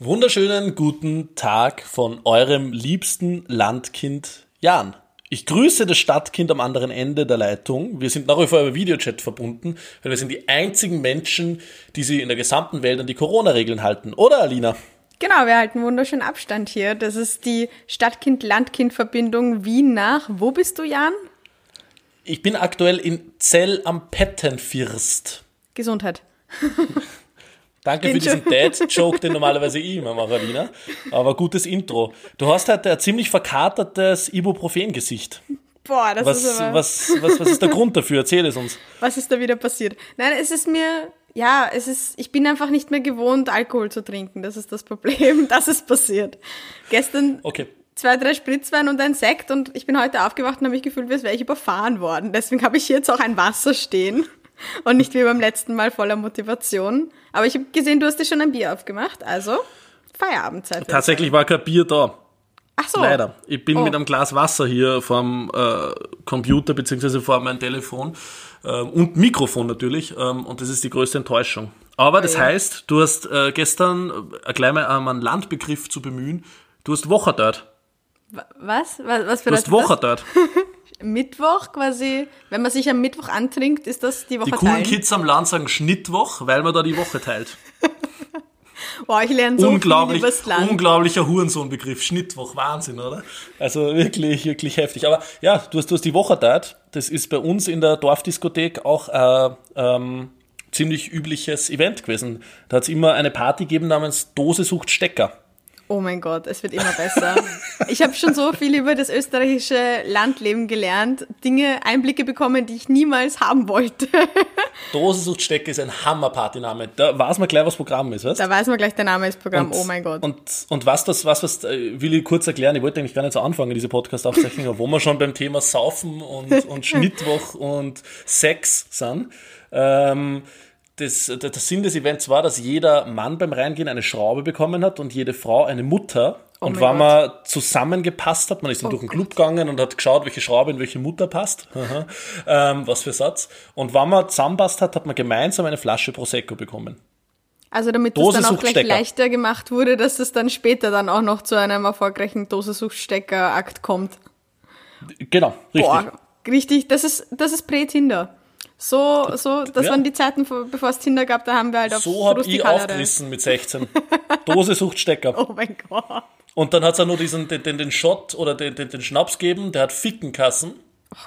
Wunderschönen guten Tag von eurem liebsten Landkind Jan. Ich grüße das Stadtkind am anderen Ende der Leitung. Wir sind nach wie vor über Videochat verbunden, weil wir sind die einzigen Menschen, die sich in der gesamten Welt an die Corona-Regeln halten. Oder, Alina? Genau, wir halten wunderschönen Abstand hier. Das ist die Stadtkind-Landkind-Verbindung Wien nach. Wo bist du, Jan? Ich bin aktuell in Zell am Pettenfirst. Gesundheit. Danke für diesen Dad-Joke, den normalerweise ich immer mache, Alina. Aber gutes Intro. Du hast halt ein ziemlich verkatertes Ibuprofen-Gesicht. Boah, das was, ist aber... Was, was, was ist der Grund dafür? Erzähl es uns. Was ist da wieder passiert? Nein, es ist mir... Ja, es ist... Ich bin einfach nicht mehr gewohnt, Alkohol zu trinken. Das ist das Problem. Das ist passiert. Gestern... Okay zwei, drei Spritzwein und ein Sekt und ich bin heute aufgewacht und habe mich gefühlt, als wäre ich überfahren worden. Deswegen habe ich jetzt auch ein Wasser stehen und nicht wie beim letzten Mal voller Motivation. Aber ich habe gesehen, du hast dir schon ein Bier aufgemacht, also Feierabendzeit. Tatsächlich war kein Bier da. Ach so. Leider. Ich bin oh. mit einem Glas Wasser hier vorm äh, Computer beziehungsweise vor meinem Telefon äh, und Mikrofon natürlich ähm, und das ist die größte Enttäuschung. Aber das oh ja. heißt, du hast äh, gestern, äh, gleich mal um einen Landbegriff zu bemühen, du hast Woche dort. Was? Was, was du hast Woche dort. Mittwoch quasi, wenn man sich am Mittwoch antrinkt, ist das die Woche Die coolen teilen? Kids am Land sagen Schnittwoch, weil man da die Woche teilt. Boah, ich lerne so Unglaublich, viel übers Land. Unglaublicher Hurensohnbegriff, Schnittwoch, Wahnsinn, oder? Also wirklich, wirklich heftig. Aber ja, du hast, du hast die Woche teilt. Das ist bei uns in der Dorfdiskothek auch ein äh, ähm, ziemlich übliches Event gewesen. Da hat es immer eine Party gegeben namens Dose sucht Stecker. Oh mein Gott, es wird immer besser. ich habe schon so viel über das österreichische Landleben gelernt, Dinge, Einblicke bekommen, die ich niemals haben wollte. Dosensuchtstecke ist ein Hammer-Partyname. Da weiß man gleich, was Programm ist, weißt Da weiß man gleich, der Name ist Programm, und, oh mein Gott. Und, und was das, was, was, äh, will ich kurz erklären, ich wollte eigentlich gar nicht so anfangen, diese Podcast-Aufzeichnung, wo wir schon beim Thema Saufen und, und Schnittwoch und Sex sind. Ähm, das, der Sinn des Events war, dass jeder Mann beim Reingehen eine Schraube bekommen hat und jede Frau eine Mutter. Oh und wenn man zusammengepasst hat, man ist dann oh durch den Club Gott. gegangen und hat geschaut, welche Schraube in welche Mutter passt. ähm, was für Satz. Und wenn man zusammenpasst hat, hat man gemeinsam eine Flasche Prosecco bekommen. Also damit das dann auch gleich leichter gemacht wurde, dass es dann später dann auch noch zu einem erfolgreichen Dosensuchtstecker-Akt kommt. Genau, richtig. Boah, richtig, das ist, das ist Prä-Tinder. So, so, das ja. waren die Zeiten, bevor es Tinder gab, da haben wir halt auf So habe ich aufgerissen mit 16. Dose Suchtstecker. Oh mein Gott. Und dann hat es auch nur diesen, den, den, den Shot oder den, den, den Schnaps gegeben, der hat Fickenkassen.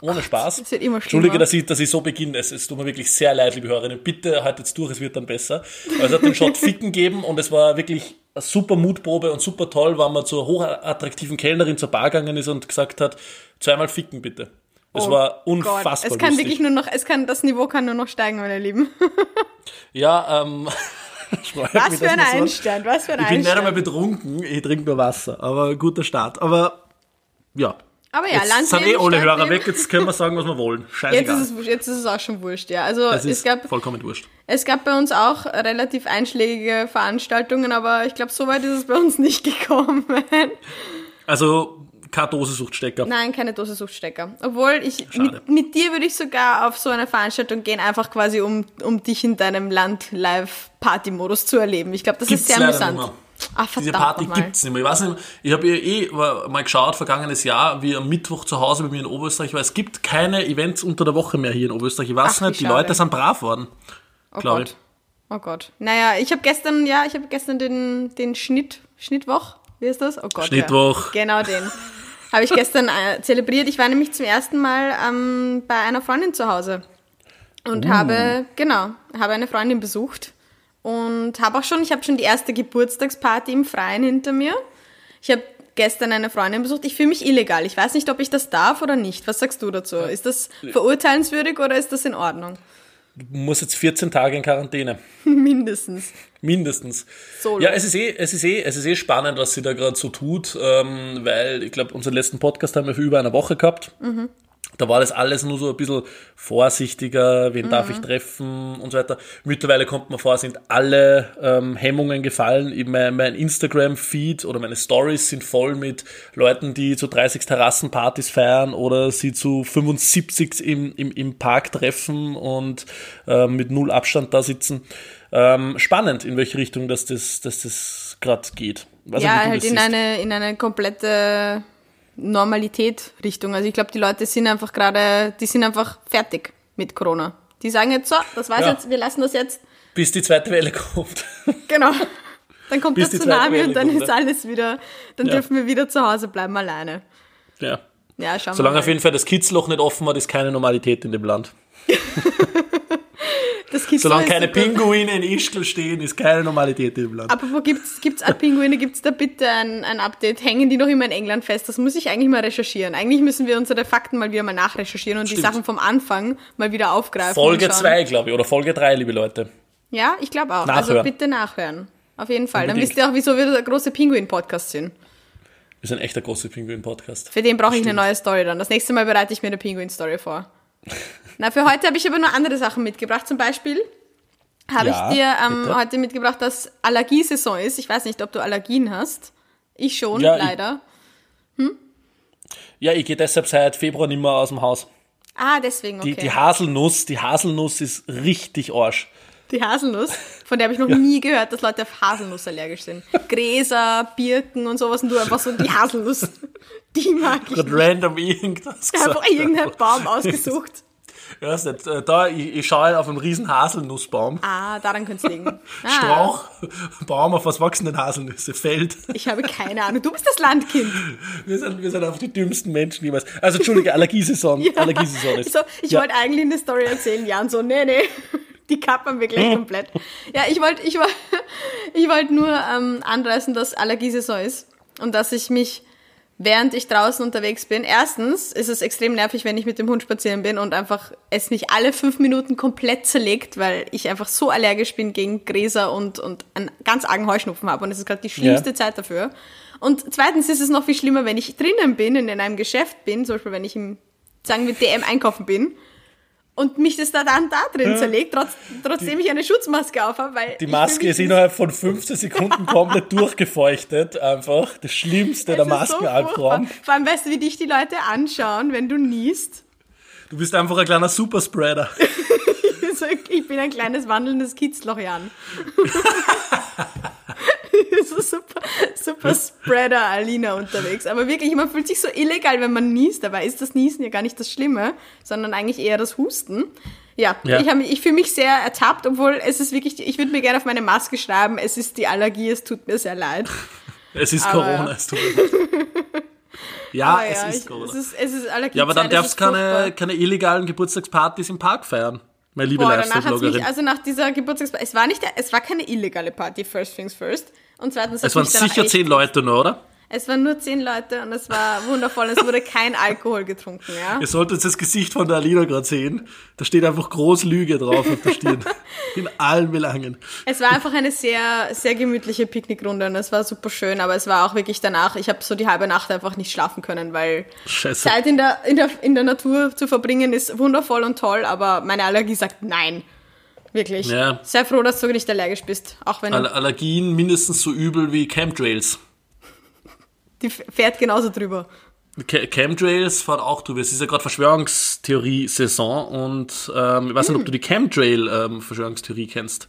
Oh Ohne Spaß. Das wird immer Entschuldige, dass ich, dass ich so beginne. Es, es tut mir wirklich sehr leid, liebe Hörerinnen. Bitte halt jetzt durch, es wird dann besser. Also es hat den Shot Ficken gegeben und es war wirklich eine super Mutprobe und super toll, weil man zur hochattraktiven Kellnerin zur Bar gegangen ist und gesagt hat, zweimal Ficken bitte. Es oh war unfassbar. Gott. Es kann lustig. wirklich nur noch, es kann, das Niveau kann nur noch steigen, meine Lieben. ja, ähm. was für ein Einstand, was für ein Einstand. Ich bin nicht einmal betrunken, ich trinke nur Wasser, aber guter Start. Aber ja. Aber ja, jetzt sind eh alle Hörer weg, jetzt können wir sagen, was wir wollen. Scheißegal. Jetzt ist es, jetzt ist es auch schon wurscht, ja. Also es, es gab vollkommen wurscht. Es gab bei uns auch relativ einschlägige Veranstaltungen, aber ich glaube, so weit ist es bei uns nicht gekommen. Also keine Dosensuchtstecker. Nein, keine Dosensuchtstecker. Obwohl ich mit, mit, dir würde ich sogar auf so eine Veranstaltung gehen, einfach quasi um, um dich in deinem Land live Party-Modus zu erleben. Ich glaube, das gibt's ist sehr amüsant. Ach, Diese Party gibt es nicht mehr. Ich weiß nicht, ich habe eh mal geschaut, vergangenes Jahr, wie am Mittwoch zu Hause bei mir in Oberösterreich war. Es gibt keine Events unter der Woche mehr hier in Oberösterreich. Ich weiß Ach, nicht, die schade. Leute sind brav worden. Oh Gott. Ich. Oh Gott. Naja, ich habe gestern, ja, ich habe gestern den, den Schnitt, Schnittwoch, wie ist das? Oh Gott. Schnittwoch. Ja. Genau den. Habe ich gestern äh, zelebriert. Ich war nämlich zum ersten Mal ähm, bei einer Freundin zu Hause und uh. habe, genau, habe eine Freundin besucht und habe auch schon, ich habe schon die erste Geburtstagsparty im Freien hinter mir. Ich habe gestern eine Freundin besucht. Ich fühle mich illegal. Ich weiß nicht, ob ich das darf oder nicht. Was sagst du dazu? Ist das verurteilenswürdig oder ist das in Ordnung? Du musst jetzt 14 Tage in Quarantäne. Mindestens. Mindestens. Solo. Ja, es ist, eh, es, ist eh, es ist eh spannend, was sie da gerade so tut, ähm, weil ich glaube, unseren letzten Podcast haben wir für über eine Woche gehabt. Mhm. Da war das alles nur so ein bisschen vorsichtiger, wen darf ich treffen und so weiter. Mittlerweile kommt man vor, sind alle ähm, Hemmungen gefallen. Mein, mein Instagram-Feed oder meine Stories sind voll mit Leuten, die zu 30 Terrassenpartys feiern oder sie zu 75 im, im, im Park treffen und ähm, mit null Abstand da sitzen. Ähm, spannend, in welche Richtung das, das, das, das gerade geht. Weiß ja, halt in eine, in eine komplette Normalität Richtung. Also ich glaube, die Leute sind einfach gerade, die sind einfach fertig mit Corona. Die sagen jetzt so, das war's ja. jetzt, wir lassen das jetzt. Bis die zweite Welle kommt. Genau. Dann kommt Bis der Tsunami und dann kommt, ist alles wieder, dann ja. dürfen wir wieder zu Hause bleiben alleine. Ja. Ja, schauen Solange auf jeden Fall das Kidsloch nicht offen hat, ist keine Normalität in dem Land. Solange keine Pinguine in Ischgl stehen, ist keine Normalität im Land. Aber wo gibt's, gibt's auch Pinguine? Gibt's da bitte ein, ein Update? Hängen die noch immer in England fest? Das muss ich eigentlich mal recherchieren. Eigentlich müssen wir unsere Fakten mal wieder mal nachrecherchieren und Stimmt. die Sachen vom Anfang mal wieder aufgreifen. Folge 2, glaube ich, oder Folge 3, liebe Leute. Ja, ich glaube auch. Also nachhören. Also bitte nachhören. Auf jeden Fall. Unbedingt. Dann wisst ihr auch, wieso wir der große Pinguin-Podcast sind. Wir sind echt der große Pinguin-Podcast. Für den brauche ich eine neue Story dann. Das nächste Mal bereite ich mir eine Pinguin-Story vor. Na, für heute habe ich aber nur andere Sachen mitgebracht. Zum Beispiel habe ja, ich dir ähm, heute mitgebracht, dass Allergiesaison ist. Ich weiß nicht, ob du Allergien hast. Ich schon, ja, leider. Hm? Ja, ich gehe deshalb seit Februar nicht mehr aus dem Haus. Ah, deswegen, okay. Die, die Haselnuss, die Haselnuss ist richtig Arsch. Die Haselnuss, von der habe ich noch ja. nie gehört, dass Leute auf Haselnuss allergisch sind. Gräser, Birken und sowas und du einfach so die Haselnuss. Die mag ich. Nicht. random irgendwas. Ich habe irgendeinen Baum ausgesucht. Ja, ist nicht. Äh, da, ich, ich schaue auf einen riesen Haselnussbaum. Ah, daran könnte es liegen. Ah. Strauch, Baum auf was wachsen denn Haselnüsse? Feld. Ich habe keine Ahnung. Du bist das Landkind. Wir sind, wir sind einfach die dümmsten Menschen jemals. Also, Entschuldige, Allergiesaison. ja. Allergiesaison ist. So, ich ja. wollte eigentlich eine Story erzählen, Jan, so, nee, nee. Die kappern wir gleich komplett. Ja, ich wollte ich wollt, ich wollt nur ähm, anreißen, dass Allergiesaison ist und dass ich mich während ich draußen unterwegs bin. Erstens ist es extrem nervig, wenn ich mit dem Hund spazieren bin und einfach es mich alle fünf Minuten komplett zerlegt, weil ich einfach so allergisch bin gegen Gräser und, und einen ganz argen Heuschnupfen habe und es ist gerade die schlimmste ja. Zeit dafür. Und zweitens ist es noch viel schlimmer, wenn ich drinnen bin, in einem Geschäft bin, zum Beispiel wenn ich im, sagen wir, DM einkaufen bin und mich das da dann da drin ja. zerlegt, trotz, trotzdem die, ich eine Schutzmaske aufhabe, weil. Die Maske ist innerhalb von 15 Sekunden komplett durchgefeuchtet, einfach. Das Schlimmste, der Maskenalbtraum. So Vor allem weißt du, wie dich die Leute anschauen, wenn du niest. Du bist einfach ein kleiner Superspreader. ich bin ein kleines wandelndes Kitzloch, Jan. so super, super Spreader Alina unterwegs. Aber wirklich, man fühlt sich so illegal, wenn man niest. Dabei ist das Niesen ja gar nicht das Schlimme, sondern eigentlich eher das Husten. Ja, ja. ich, ich fühle mich sehr ertappt, obwohl es ist wirklich, ich würde mir gerne auf meine Maske schreiben, es ist die Allergie, es tut mir sehr leid. Es ist aber, Corona, es tut mir leid. Ja, ja, es ist Corona. Es ist, es ist Allergie ja, aber dann darfst du keine, keine illegalen Geburtstagspartys im Park feiern. Meine liebe Boah, danach hat's mich, also nach dieser Geburtstagsparty, es war nicht, es war keine illegale Party, first things first. Und zweitens es waren sicher zehn Leute nur, oder? Es waren nur zehn Leute und es war wundervoll. Es wurde kein Alkohol getrunken, ja. Ihr solltet das Gesicht von der Alina gerade sehen. Da steht einfach groß Lüge drauf auf der Stirn. In allen Belangen. Es war einfach eine sehr, sehr gemütliche Picknickrunde und es war super schön, aber es war auch wirklich danach, ich habe so die halbe Nacht einfach nicht schlafen können, weil Scheiße. Zeit in der, in, der, in der Natur zu verbringen ist wundervoll und toll, aber meine Allergie sagt nein. Wirklich. Ja. Sehr froh, dass du nicht allergisch bist. Auch wenn All Allergien mindestens so übel wie Chemtrails. Die fährt genauso drüber. Chemtrails fährt auch drüber. Es ist ja gerade Verschwörungstheorie-Saison und ähm, ich weiß hm. nicht, ob du die Chemtrail-Verschwörungstheorie ähm, kennst.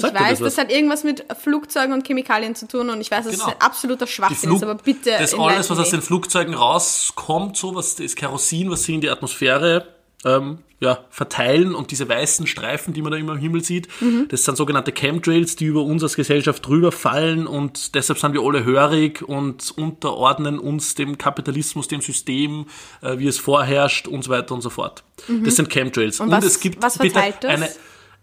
Sag ich weiß, das, das, hat irgendwas mit Flugzeugen und Chemikalien zu tun und ich weiß, dass genau. es ein absoluter Schwachsinn ist, aber bitte. Das alles, was aus den Flugzeugen rauskommt, so was das Kerosin, was sie in die Atmosphäre ähm, ja, verteilen und diese weißen Streifen, die man da immer im Himmel sieht, mhm. das sind sogenannte Chemtrails, die über uns als Gesellschaft drüber fallen und deshalb sind wir alle hörig und unterordnen uns dem Kapitalismus, dem System, äh, wie es vorherrscht und so weiter und so fort. Mhm. Das sind Chemtrails. Und, und was, es gibt bitte das? eine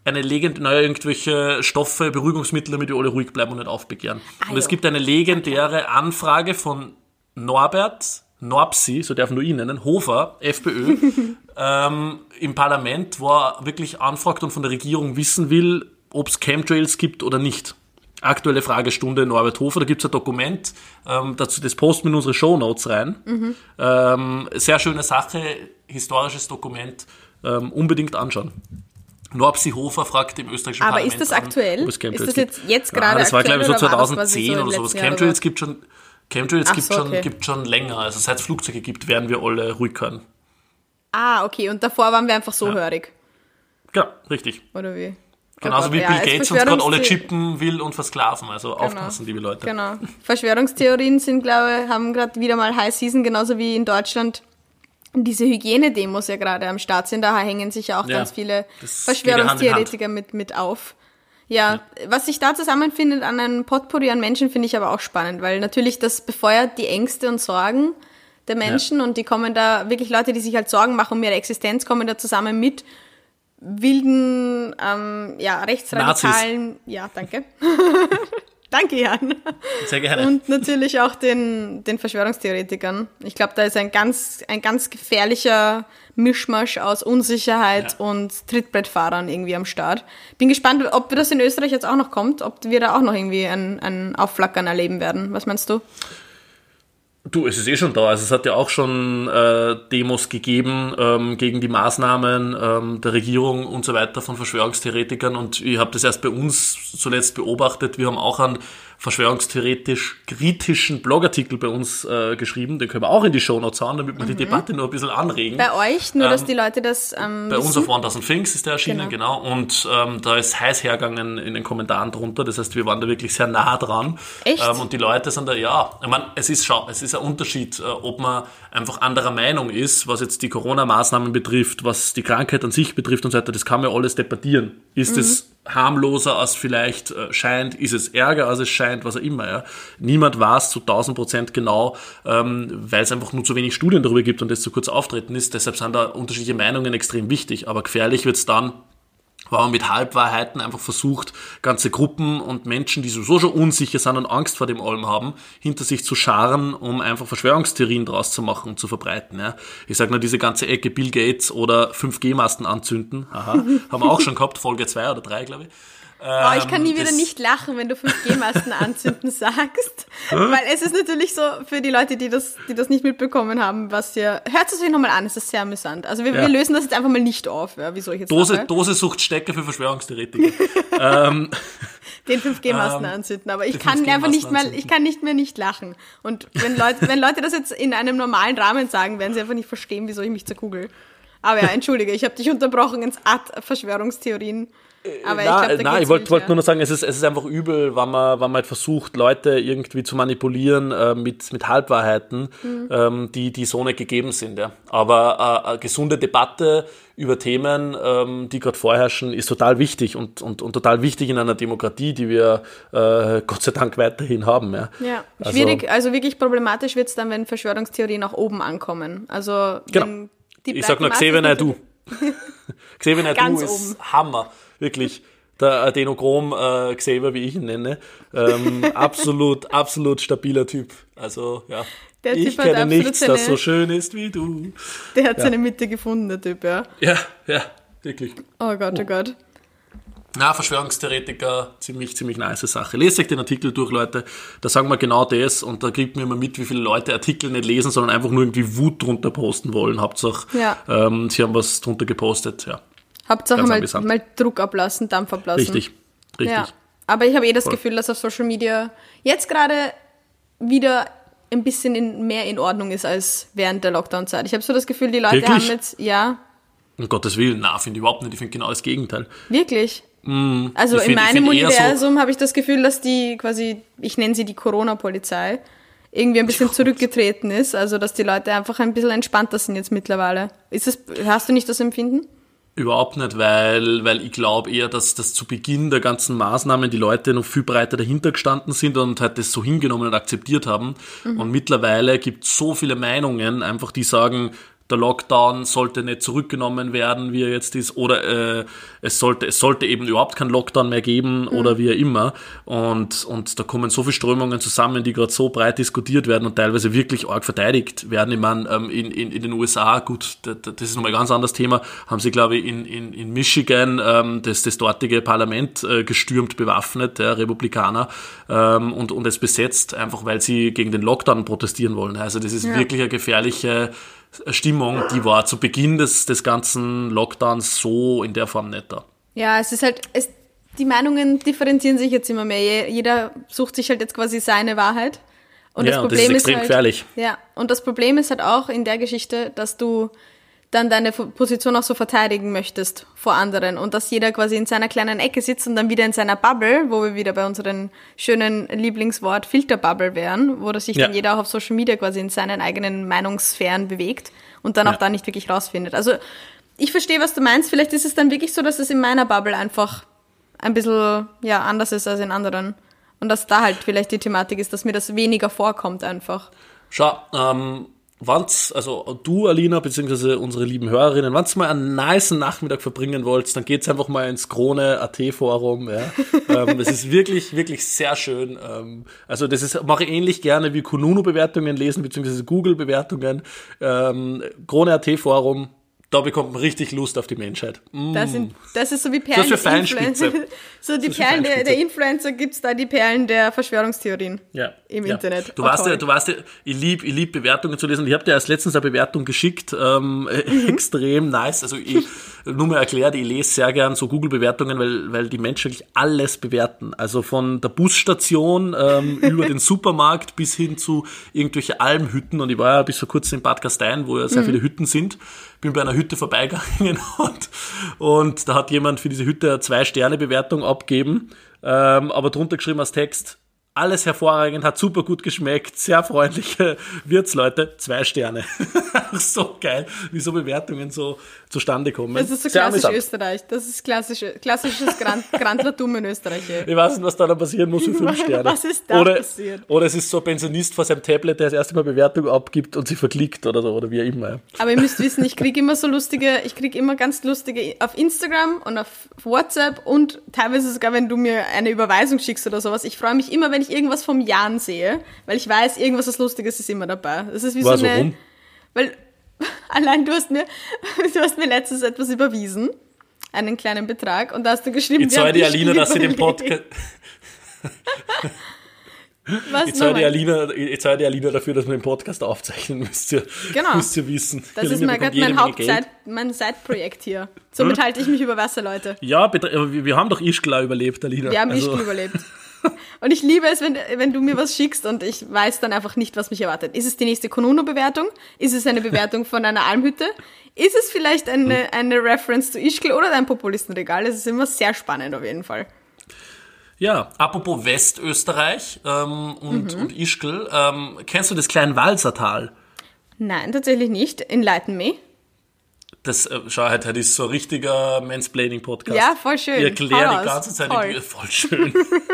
eine legendäre, irgendwelche Stoffe, Beruhigungsmittel, damit wir alle ruhig bleiben und nicht aufbegehren. Ah, und es gibt eine legendäre Anfrage von Norbert Norpsi, so darf man nur ihn nennen, Hofer, FPÖ, ähm, im Parlament, wo er wirklich anfragt und von der Regierung wissen will, ob es Chemtrails gibt oder nicht. aktuelle Fragestunde Norbert Hofer, da gibt's ein Dokument, ähm, dazu das posten wir in unsere Shownotes rein. Mhm. Ähm, sehr schöne Sache, historisches Dokument, ähm, unbedingt anschauen. Norbsi Hofer fragt im österreichischen Aber Parlament ist das an, aktuell? es Chemtrails Ist das jetzt- gibt. jetzt gerade ja, Das war, glaube ich, so aktuell oder 2010 so oder sowas. Chemtrails gibt schon, Chemtrails gibt, so, schon, okay. gibt schon länger. Also seit es Flugzeuge gibt, werden wir alle ruhig hören. Ah, okay. Und davor waren wir einfach so hörig. Genau, richtig. Oder wie? Genauso wie Bill ja, Gates uns gerade alle chippen will und versklaven. Also aufpassen, liebe Leute. Genau. Verschwörungstheorien sind, glaube ich, haben gerade wieder mal High Season, genauso wie in Deutschland diese Hygienedemos ja gerade am Start sind. Da hängen sich ja auch Ja, ganz viele ja Verschwörungstheoretiker mit, mit auf. Ja, was sich da zusammenfindet an einem Potpourri an Menschen, finde ich aber auch spannend, weil natürlich das befeuert die Ängste und Sorgen der Menschen und die kommen da, wirklich Leute, die sich halt Sorgen machen um ihre Existenz, kommen da zusammen mit wilden, ähm, ja, rechtsradikalen, ja, danke. danke, Jan. Sehr gerne. Und natürlich auch den, den Verschwörungstheoretikern. Ich glaube, da ist ein ganz, ein ganz gefährlicher Mischmasch aus Unsicherheit Ja. und Trittbrettfahrern irgendwie am Start. Bin gespannt, ob das in Österreich jetzt auch noch kommt, ob wir da auch noch irgendwie ein, ein Aufflackern erleben werden. Was meinst du? Du, es ist eh schon da. Also es hat ja auch schon äh, Demos gegeben ähm, gegen die Maßnahmen ähm, der Regierung und so weiter von Verschwörungstheoretikern. Und ich habe das erst bei uns zuletzt beobachtet. Wir haben auch einen verschwörungstheoretisch kritischen Blogartikel bei uns äh, geschrieben. Den können wir auch in die Shownotes hauen, damit wir die Debatte nur ein bisschen anregen. Mhm. Bei euch, nur dass Ähm, die Leute das ähm, Bei uns wissen? auf 1000 Things ist der erschienen, genau. Und ähm, da ist heiß hergegangen in den Kommentaren drunter. Das heißt, wir waren da wirklich sehr nah dran. Echt? Ähm, und die Leute sind da, ja, ich meine, es ist, schau, es ist ein Unterschied, äh, ob man einfach anderer Meinung ist, was jetzt die Corona-Maßnahmen betrifft, was die Krankheit an sich betrifft und so weiter. Das kann man alles debattieren. Ist es harmloser als vielleicht äh, scheint? Ist es ärger als es scheint? Was auch immer, ja. Niemand weiß zu 1000 Prozent genau, ähm, weil es einfach nur zu wenig Studien darüber gibt und das zu kurz auftreten ist. Deshalb sind da unterschiedliche Meinungen extrem wichtig. Aber gefährlich wird es dann, weil man mit Halbwahrheiten einfach versucht, ganze Gruppen und Menschen, die sowieso schon unsicher sind und Angst vor dem allem haben, hinter sich zu scharen, um einfach Verschwörungstheorien draus zu machen und zu verbreiten. Ja. Ich sage nur diese ganze Ecke Bill Gates oder 5G-Masten anzünden. Aha, haben wir auch schon gehabt, Folge 2 oder 3, glaube ich. Oh, ich kann nie Ähm, wieder das- nicht lachen, wenn du 5G-Masten anzünden sagst. Weil es ist natürlich so, für die Leute, die das, die das nicht mitbekommen haben, was hier. Hört es euch nochmal an, es ist sehr amüsant. Also wir, Ja. wir lösen das jetzt einfach mal nicht auf, ja, wieso ich jetzt Dose, lache. Dose sucht Stecker für Verschwörungstheoretiker. den 5G-Masten Ähm, anzünden. Aber ich kann 5G-Masten einfach nicht mehr, ich kann nicht mehr nicht lachen. Und wenn Leute, wenn Leute das jetzt in einem normalen Rahmen sagen, werden sie einfach nicht verstehen, wieso ich mich zerkugel. Aber ja, entschuldige, ich habe dich unterbrochen ins Ad Verschwörungstheorien. Aber ich Nein, glaube, da nein, geht's ich wollte wollt nur noch sagen, es ist, es ist einfach übel, wenn man, wenn man halt versucht, Leute irgendwie zu manipulieren äh, mit, mit Halbwahrheiten, Mhm. ähm, die, die so nicht gegeben sind. Ja. Aber äh, eine gesunde Debatte über Themen, ähm, die gerade vorherrschen, ist total wichtig und, und, und total wichtig in einer Demokratie, die wir äh, Gott sei Dank weiterhin haben. Ja, Ja, Also- schwierig, also wirklich problematisch wird's dann, wenn Verschwörungstheorien nach oben ankommen. Also Genau. Ich sag nur Xavier Naidoo. Xavier Ganz ist oben. Hammer, wirklich. Der Adenochrom äh, Xavier, wie ich ihn nenne. Ähm, absolut, absolut stabiler Typ. Also, ja. Der ich Typ kenne nichts, seine- das so schön ist wie du. Der hat seine Mitte gefunden, der Typ, ja. Ja, ja, wirklich. Oh Gott, oh Gott. Na, Verschwörungstheoretiker, ziemlich, ziemlich nice Sache. Lest euch den Artikel durch, Leute. Da sagen wir genau das und da kriegt man immer mit, wie viele Leute Artikel nicht lesen, sondern einfach nur irgendwie Wut drunter posten wollen. Hauptsache, Ja. ähm, sie haben was drunter gepostet, ja. Hauptsache mal, amüsant. mal Druck ablassen, Dampf ablassen. Richtig, richtig. Ja. Aber ich habe eh das Voll. Gefühl, dass auf Social Media jetzt gerade wieder ein bisschen in, mehr in Ordnung ist als während der Lockdown-Zeit. Ich habe so das Gefühl, die Leute Wirklich? haben jetzt, ja, Um Gottes Willen, na, finde ich überhaupt nicht. Ich finde genau das Gegenteil. wirklich. also Mm, in find- ich meinem eher so- Universum habe ich das Gefühl, dass die quasi, ich nenne sie die Corona-Polizei, irgendwie ein bisschen zurückgetreten ist. Also dass die Leute einfach ein bisschen entspannter sind jetzt mittlerweile. Ist es, hast du nicht das Empfinden? Überhaupt nicht, weil, weil ich glaube eher, dass, dass zu Beginn der ganzen Maßnahmen die Leute noch viel breiter dahinter gestanden sind und halt das so hingenommen und akzeptiert haben. Und mittlerweile gibt es so viele Meinungen, einfach die sagen, der Lockdown sollte nicht zurückgenommen werden, wie er jetzt ist, oder äh, es sollte es sollte eben überhaupt keinen Lockdown mehr geben mhm. oder wie immer. Und und da kommen so viele Strömungen zusammen, die gerade so breit diskutiert werden und teilweise wirklich arg verteidigt werden. Ich meine, ähm, in, in, in den USA, gut, das, das ist nochmal ein ganz anderes Thema, haben sie glaube ich in, in, in Michigan ähm, das das dortige Parlament äh, gestürmt, bewaffnet, der Republikaner ähm, und und es besetzt, einfach weil sie gegen den Lockdown protestieren wollen. Also das ist ja. wirklich eine gefährliche Stimmung, die war zu Beginn des, des ganzen Lockdowns so in der Form da. Ja, es ist halt, es, die Meinungen differenzieren sich jetzt immer mehr. Jeder sucht sich halt jetzt quasi seine Wahrheit. Und ja, das Problem und das ist extrem ist halt, gefährlich. Ja, und das Problem ist halt auch in der Geschichte, dass du dann deine Position auch so verteidigen möchtest vor anderen und dass jeder quasi in seiner kleinen Ecke sitzt und dann wieder in seiner Bubble, wo wir wieder bei unserem schönen Lieblingswort Filterbubble wären, wo sich ja. dann jeder auch auf Social Media quasi in seinen eigenen Meinungssphären bewegt und dann ja. auch da nicht wirklich rausfindet. Also ich verstehe, was du meinst. Vielleicht ist es dann wirklich so, dass es in meiner Bubble einfach ein bisschen ja, anders ist als in anderen. Und dass da halt vielleicht die Thematik ist, dass mir das weniger vorkommt einfach. Schau, ähm, wann's, also du, Alina, beziehungsweise unsere lieben Hörerinnen, wann's mal einen nice Nachmittag verbringen wollt, dann geht's einfach mal ins Krone.at-Forum. Ja. ähm, das ist wirklich, wirklich sehr schön. Ähm, also das ist, mache ich ähnlich gerne wie Kununu-Bewertungen lesen, beziehungsweise Google-Bewertungen. Ähm, Krone.at-Forum, da bekommt man richtig Lust auf die Menschheit. Mm. Das, sind, das ist so wie Perlen das des Influencers. so die Perlen der, der, Influencer gibt's da die Perlen der Verschwörungstheorien ja. im ja. Internet. Du oh, weißt ja, du weißt ja, ich lieb, ich lieb Bewertungen zu lesen. Ich habe dir erst letztens eine Bewertung geschickt, ähm, mhm. extrem nice. Also ich nur mal erklärt, ich lese sehr gern so Google-Bewertungen, weil, weil die Menschen wirklich alles bewerten. Also von der Busstation ähm, über den Supermarkt bis hin zu irgendwelche Almhütten. Und ich war ja bis vor kurzem in Bad Gastein, wo ja sehr mhm. viele Hütten sind bin bei einer Hütte vorbeigegangen und, und da hat jemand für diese Hütte eine Zwei-Sterne-Bewertung abgegeben, ähm, aber drunter geschrieben als Text, alles hervorragend, hat super gut geschmeckt, sehr freundliche Wirtsleute, zwei Sterne. so geil, wie so Bewertungen so zustande kommen. Das ist so sehr klassisch amüsant. Österreich. Das ist klassische, klassisches Grand, Grandlertum in Österreich. Ich weiß nicht, was da dann passieren muss für fünf Sterne. Was ist da oder, passiert? Oder es ist so ein Pensionist vor seinem Tablet, der das erste Mal Bewertung abgibt und sie verklickt oder so, oder wie immer. Aber ihr müsst wissen, ich kriege immer so lustige, ich kriege immer ganz lustige auf Instagram und auf WhatsApp und teilweise sogar, wenn du mir eine Überweisung schickst oder sowas. Ich freue mich immer, wenn ich irgendwas vom Jan sehe, weil ich weiß, irgendwas was Lustiges ist immer dabei. Das ist wie War so eine, rum? weil allein du hast mir, du hast mir letztens etwas überwiesen, einen kleinen Betrag, und da hast du geschrieben, ich zahle die Alina, dass sie den Podcast. Was ich zahle die, Alina, die Alina dafür, dass wir den Podcast aufzeichnen, müsst ihr, genau. müsst ihr wissen. Das Alina ist mein, mein Hauptzeit, mein Side-Projekt hier. Somit hm? halte ich mich über Wasser, Leute. Ja, wir haben doch Ischgl überlebt, Alina. Wir haben also. Ischgl überlebt. Und ich liebe es, wenn, wenn du mir was schickst und ich weiß dann einfach nicht, was mich erwartet. Ist es die nächste Konuno-Bewertung? Ist es eine Bewertung von einer Almhütte? Ist es vielleicht eine, eine Reference zu Ischgl oder dein Populistenregal? Es ist immer sehr spannend auf jeden Fall. Ja, apropos Westösterreich ähm, und, mhm. und Ischgl, ähm, kennst du das Kleinwalsertal? Nein, tatsächlich nicht. Enlighten me. Das, äh, schau, das ist so ein richtiger Mansplaining-Podcast. Ja, voll schön. Ich erkläre die ganze Zeit, voll, voll schön.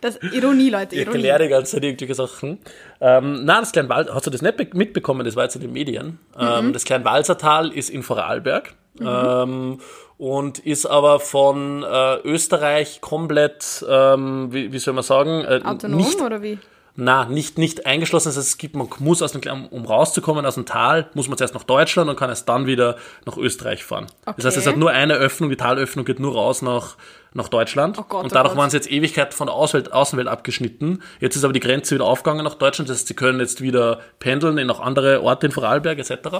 Das Ironie, Leute, Ironie. Ich erkläre die ganze Zeit irgendwelche Sachen. Ähm, nein, das Kleinwald, hast du das nicht mitbekommen? Das war jetzt in den Medien. Ähm, mhm. Das Kleinwalsertal ist in Vorarlberg. Mhm. Ähm, und ist aber von äh, Österreich komplett, ähm, wie, wie soll man sagen, äh, autonom nicht, oder wie? Na, nicht, nicht eingeschlossen. Also es gibt, man muss aus dem, um rauszukommen aus dem Tal, muss man zuerst nach Deutschland und kann erst dann wieder nach Österreich fahren. Okay. Das heißt, es hat nur eine Öffnung, die Talöffnung geht nur raus nach, nach Deutschland. Oh Gott, und dadurch oh waren sie jetzt Ewigkeit von der Außenwelt, Außenwelt abgeschnitten. Jetzt ist aber die Grenze wieder aufgegangen nach Deutschland. Das heißt, sie können jetzt wieder pendeln in noch andere Orte in Vorarlberg etc.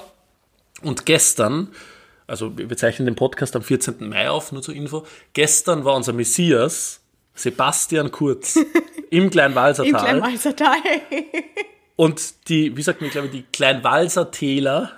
Und gestern, also wir zeichnen den Podcast am 14. Mai auf, nur zur Info, gestern war unser Messias Sebastian Kurz im Kleinwalsertal. Im Kleinwalsertal. und die, wie sagt man, ich glaube, die Kleinwalser Täler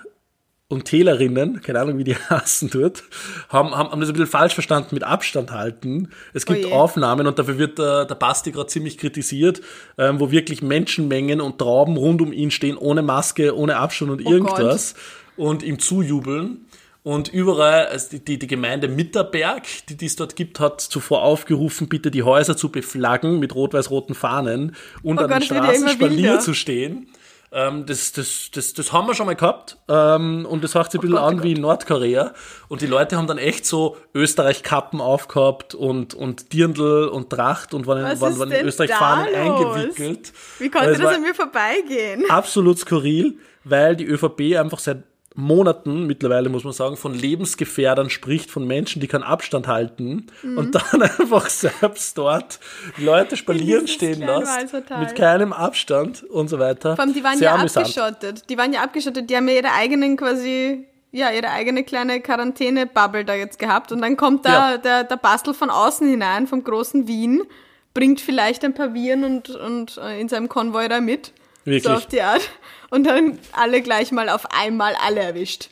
und Tälerinnen, keine Ahnung, wie die heißen dort, haben, haben, haben das ein bisschen falsch verstanden mit Abstand halten. Es gibt oh Aufnahmen und dafür wird der, der Basti gerade ziemlich kritisiert, ähm, wo wirklich Menschenmengen und Trauben rund um ihn stehen, ohne Maske, ohne Abstand und oh irgendwas Gott. und ihm zujubeln. Und überall, also die, die Gemeinde Mitterberg, die, die es dort gibt, hat zuvor aufgerufen, bitte die Häuser zu beflaggen mit rot-weiß-roten Fahnen und oh an Gott, den Straßen Spalier zu stehen. Ähm, das, das, das, das haben wir schon mal gehabt. Ähm, und das hört sich ein bisschen Oh Gott, an oh wie in Nordkorea. Und die Leute haben dann echt so Österreich-Kappen aufgehabt und, und Dirndl und Tracht und waren, Was waren, waren in Österreich-Fahnen eingewickelt. Wie konnte es das an mir vorbeigehen? absolut skurril, weil die ÖVP einfach seit Monaten mittlerweile, muss man sagen, von Lebensgefährdern spricht, von Menschen, die keinen Abstand halten Mhm. und dann einfach selbst dort Leute spalieren stehen lässt, Waldhotel. mit keinem Abstand und so weiter. Vor allem, die waren Sehr ja amüsant. abgeschottet. Die waren ja abgeschottet. Die haben ja ihre eigenen quasi, ja, ihre eigene kleine Quarantäne-Bubble da jetzt gehabt. Und dann kommt da Ja. der, der Bastel von außen hinein, vom großen Wien, bringt vielleicht ein paar Viren und, und äh, in seinem Konvoi da mit. Wirklich. So auf die Art. Und dann alle gleich mal auf einmal alle erwischt.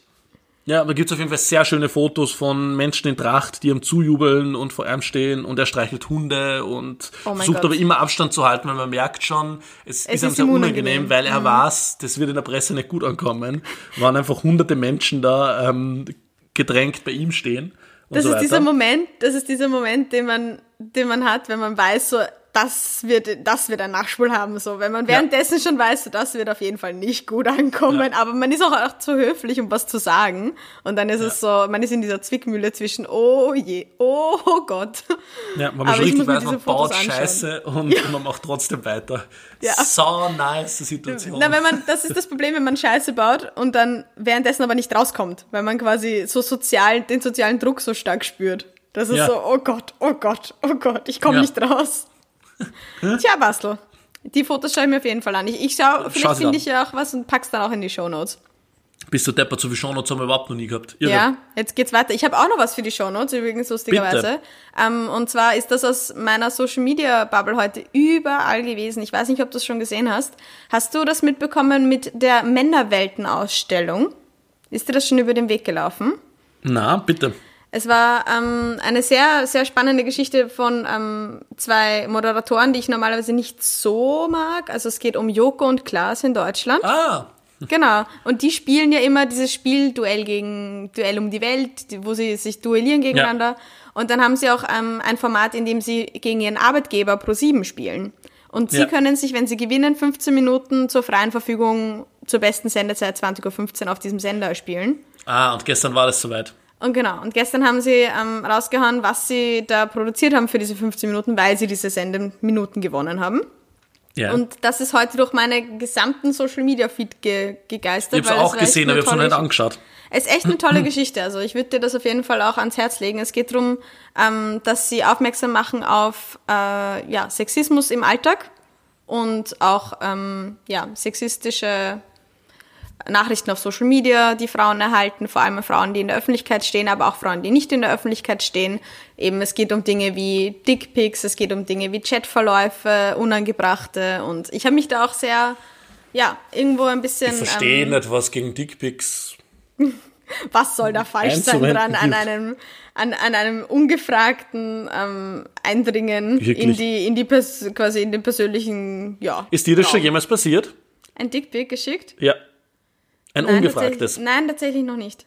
Ja, da gibt's auf jeden Fall sehr schöne Fotos von Menschen in Tracht, die ihm zujubeln und vor ihm stehen und er streichelt Hunde und Oh versucht Gott. aber immer Abstand zu halten, weil man merkt schon, es, ist ihm sehr unangenehm, unangenehm. Mhm. weil er weiß, das wird in der Presse nicht gut ankommen. Waren einfach hunderte Menschen da ähm, gedrängt bei ihm stehen. Das so ist weiter. dieser Moment, das ist dieser Moment, den man, den man hat, wenn man weiß, so, das wird, das wird ein Nachspul haben, so. Wenn man währenddessen schon weiß, das wird auf jeden Fall nicht gut ankommen, aber man ist auch, auch zu höflich, um was zu sagen. Und dann ist es so, man ist in dieser Zwickmühle zwischen, oh je, oh Gott. Ja, man Aber schon ich richtig weiß, man baut anschauen. Scheiße und, und man macht trotzdem weiter. Ja. So nice Situation. Na, wenn man, das ist das Problem, wenn man Scheiße baut und dann währenddessen aber nicht rauskommt, weil man quasi so sozial, den sozialen Druck so stark spürt. Das ist Ja. so, oh Gott, oh Gott, oh Gott, ich komme Ja. nicht raus. Tja, Bastel. Die Fotos schaue ich mir auf jeden Fall an. Ich, ich schaue, Schau vielleicht finde ich ja auch was und pack's dann auch in die Shownotes. Bist du deppert, so wie Shownotes haben wir überhaupt noch nie gehabt. Irre. Ja, jetzt geht's weiter. Ich habe auch noch was für die Shownotes, übrigens lustigerweise. Ähm, und zwar ist das aus meiner Social Media Bubble heute überall gewesen. Ich weiß nicht, ob du es schon gesehen hast. Hast du das mitbekommen mit der Männerweltenausstellung? Ist dir das schon über den Weg gelaufen? Na, bitte. Es war ähm, eine sehr, sehr spannende Geschichte von ähm, zwei Moderatoren, die ich normalerweise nicht so mag. Also es geht um Joko und Klaas in Deutschland. Ah, Genau. Und die spielen ja immer dieses Spiel Duell gegen Duell um die Welt, wo sie sich duellieren gegeneinander. Und dann haben sie auch ähm, ein Format, in dem sie gegen ihren Arbeitgeber Pro7 spielen. Und sie Ja. können sich, wenn sie gewinnen, 15 Minuten zur freien Verfügung zur besten Sendezeit 20.15 Uhr auf diesem Sender spielen. ah, und gestern war das soweit. Und genau, und gestern haben sie ähm, rausgehauen, was sie da produziert haben für diese 15 Minuten, weil sie diese Sendeminuten gewonnen haben. Ja. Und das ist heute durch meine gesamten Social Media Feed ge gegeistert. ich auch es echt gesehen, aber ich hab's noch tolle nicht angeschaut. es ist echt eine tolle Geschichte. Also ich würde dir das auf jeden Fall auch ans Herz legen. Es geht darum, ähm, dass sie aufmerksam machen auf äh, ja, Sexismus im Alltag und auch ähm, ja, sexistische Nachrichten auf Social Media, die Frauen erhalten, vor allem Frauen, die in der Öffentlichkeit stehen, aber auch Frauen, die nicht in der Öffentlichkeit stehen. Eben, es geht um Dinge wie Dickpics, es geht um Dinge wie Chatverläufe, unangebrachte und ich habe mich da auch sehr, ja, irgendwo ein bisschen... Ich verstehe ähm, nicht, was gegen Dickpics. was soll da falsch sein dran an einem an, an einem ungefragten ähm, Eindringen Wirklich? in die in die Pers quasi in den persönlichen ja Ist dir das Raum. schon jemals passiert? ein Dickpic geschickt? Ja. Ein Nein, ungefragtes. tatsächlich- Nein, tatsächlich noch nicht.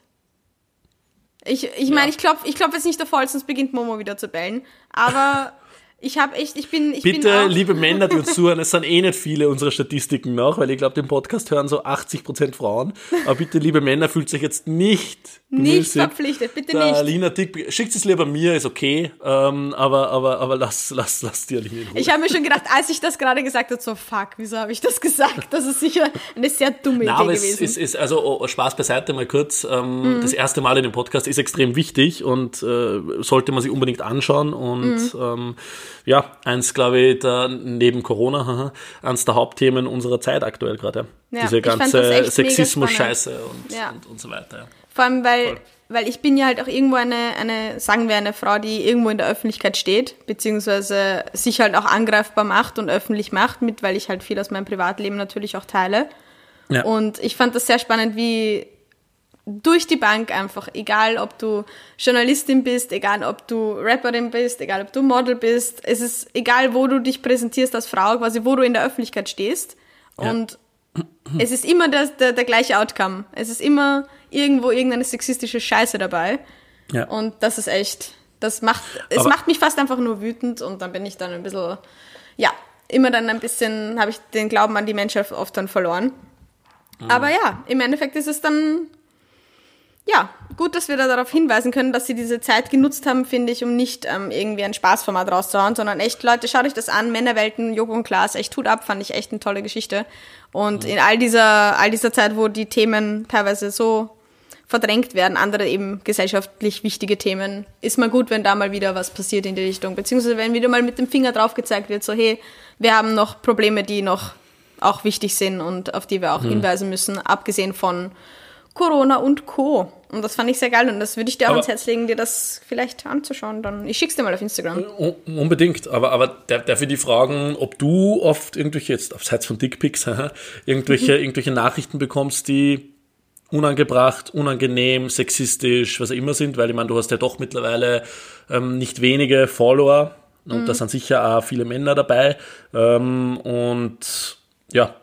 Ich ich meine, ich klopf ich klopf jetzt nicht Holz, sonst beginnt Momo wieder zu bellen, aber ich habe echt ich bin ich bin Bitte, auch, liebe Männer, die uns zuhören, es sind eh nicht viele unserer Statistiken nach, weil ich glaube, den Podcast hören so 80% Frauen. Aber bitte, liebe Männer, fühlt euch jetzt nicht nicht verpflichtet, bitte der nicht. Lina Dick, schickt es lieber mir, ist okay, ähm, aber, aber, aber lass, lass, lass die in Ruhe. Ich habe mir schon gedacht, als ich das gerade gesagt habe, so fuck, wieso habe ich das gesagt? Das ist sicher eine sehr dumme Na, Idee aber es gewesen. Mhm. ist, ist also oh, Spaß beiseite mal kurz. Ähm, Das erste Mal in dem Podcast ist extrem wichtig und äh, sollte man sich unbedingt anschauen. Und Mhm. ähm, ja, eins, glaube ich, der, neben Corona, eins der Hauptthemen unserer Zeit aktuell gerade. Ja, Diese ganze Sexismus-Scheiße und, Ja. und, und so weiter. Ja. Vor allem, weil, Voll. weil ich bin ja halt auch irgendwo eine, eine, sagen wir, eine Frau, die irgendwo in der Öffentlichkeit steht, beziehungsweise sich halt auch angreifbar macht und öffentlich macht, mit, weil ich halt viel aus meinem Privatleben natürlich auch teile. Ja. Und ich fand das sehr spannend, wie durch die Bank einfach, egal ob du Journalistin bist, egal ob du Rapperin bist, egal ob du Model bist, es ist egal, wo du dich präsentierst als Frau, quasi wo du in der Öffentlichkeit stehst. Ja. Und es ist immer der, der, der gleiche Outcome. Es ist immer irgendwo irgendeine sexistische Scheiße dabei. Ja. Und das ist echt, das macht, es Aber- macht mich fast einfach nur wütend und dann bin ich dann ein bisschen, ja, immer dann ein bisschen, habe ich den Glauben an die Menschheit oft dann verloren. Aber ja, im Endeffekt ist es dann ja, gut, dass wir da darauf hinweisen können, dass sie diese Zeit genutzt haben, finde ich, um nicht ähm, irgendwie ein Spaßformat rauszuhauen, sondern echt, Leute, schaut euch das an, Männerwelten, Joko und Klaas, echt tut ab, fand ich echt eine tolle Geschichte. Und mhm. in all dieser, all dieser Zeit, wo die Themen teilweise so verdrängt werden, andere eben gesellschaftlich wichtige Themen, ist mal gut, wenn da mal wieder was passiert in die Richtung. Beziehungsweise wenn wieder mal mit dem Finger drauf gezeigt wird, so hey, wir haben noch Probleme, die noch auch wichtig sind und auf die wir auch mhm. hinweisen müssen, abgesehen von Corona und Co. Und das fand ich sehr geil und das würde ich dir auch ans Herz legen, dir das vielleicht anzuschauen. Dann, ich schick's dir mal auf Instagram. Unbedingt, aber, aber darf ich die fragen, ob du oft irgendwelche, jetzt abseits von Dickpics, irgendwelche, mhm. irgendwelche Nachrichten bekommst, die unangebracht, unangenehm, sexistisch, was auch immer sind, weil ich meine, du hast ja doch mittlerweile ähm, nicht wenige Follower und mhm. da sind sicher auch viele Männer dabei. Ähm, und ja,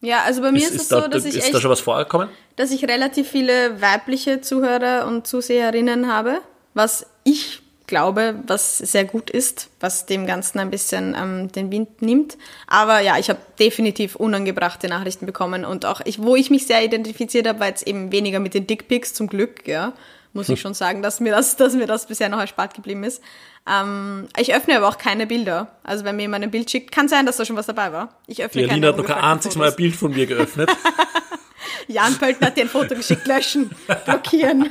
ja, also bei mir ist, ist es so, dass ich ist echt, da schon was vorgekommen? dass ich relativ viele weibliche Zuhörer und Zuseherinnen habe, was ich glaube, was sehr gut ist, was dem Ganzen ein bisschen ähm, den Wind nimmt. Aber ja, ich habe definitiv unangebrachte Nachrichten bekommen und auch ich, wo ich mich sehr identifiziert habe, war jetzt eben weniger mit den Dickpics zum Glück, ja, muss ich schon sagen, dass mir das, dass mir das bisher noch erspart geblieben ist. Ähm, ich öffne aber auch keine Bilder. Also wenn mir jemand ein Bild schickt, kann sein, dass da schon was dabei war. Ich öffne Die Alina hat noch kein einziges Mal ein Bild von mir geöffnet. Jan Pölten hat dir ein Foto geschickt, löschen, blockieren.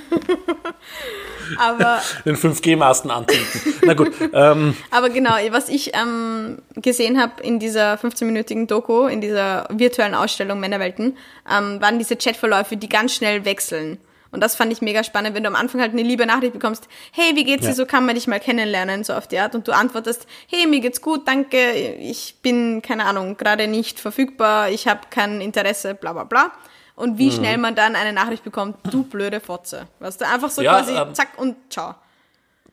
aber den 5G-Masten anzünden. Na gut. Ähm. Aber genau, was ich ähm, gesehen habe in dieser 15-minütigen Doku, in dieser virtuellen Ausstellung Männerwelten, ähm, waren diese Chatverläufe, die ganz schnell wechseln. Und das fand ich mega spannend, wenn du am Anfang halt eine liebe Nachricht bekommst, hey, wie geht's dir, so kann man dich mal kennenlernen, so auf die Art. Und du antwortest, hey, mir geht's gut, danke, ich bin, keine Ahnung, gerade nicht verfügbar, ich habe kein Interesse, bla bla bla. Und wie mhm. schnell man dann eine Nachricht bekommt, du blöde Fotze. Weißt du, einfach so ja, quasi ähm, zack und ciao.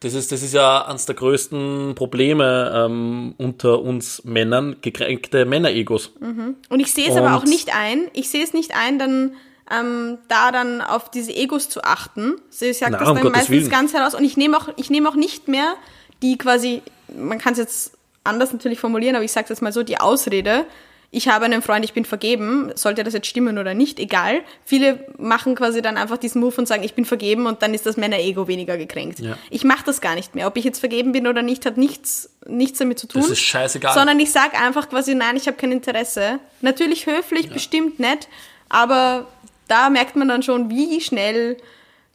Das ist, das ist ja eines der größten Probleme ähm, unter uns Männern, gekränkte Männeregos. Mhm. Und ich sehe es aber auch nicht ein. Ich sehe es nicht ein, dann ähm, da dann auf diese Egos zu achten. Sie sagt Na, das dann um meistens Willen. ganz heraus. Und ich nehme auch, ich nehme auch nicht mehr die quasi, man kann es jetzt anders natürlich formulieren, aber ich sage jetzt mal so, die Ausrede, ich habe einen Freund, ich bin vergeben, sollte das jetzt stimmen oder nicht, egal. Viele machen quasi dann einfach diesen Move und sagen, ich bin vergeben und dann ist das Männer-Ego weniger gekränkt. Ja. Ich mache das gar nicht mehr. Ob ich jetzt vergeben bin oder nicht, hat nichts, nichts damit zu tun. Das ist scheißegal. Sondern ich sage einfach quasi, nein, ich habe kein Interesse. Natürlich höflich, ja. bestimmt nett, aber da merkt man dann schon, wie schnell